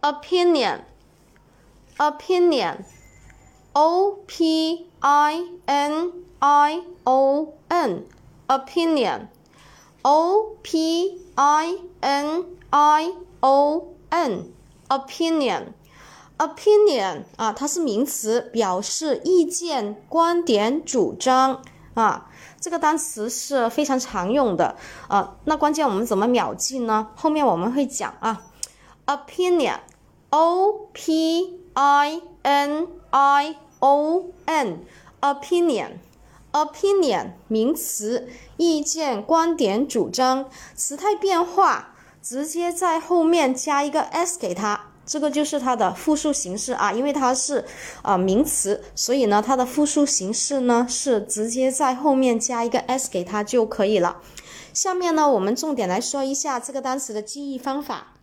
opinion，opinion，o p i n i o n，opinion，o p i n i o n，opinion，opinion 啊，它是名词，表示意见、观点、主张啊。这个单词是非常常用的啊。那关键我们怎么秒记呢？后面我们会讲啊。 O P I N I O N，opinion，opinion 名词，意见、观点、主张。词态变化，直接在后面加一个 s 给它。这个就是它的复数形式啊，因为它是啊名词，所以呢，它的复数形式呢是直接在后面加一个 s 给它就可以了。下面呢，我们重点来说一下这个单词的记忆方法。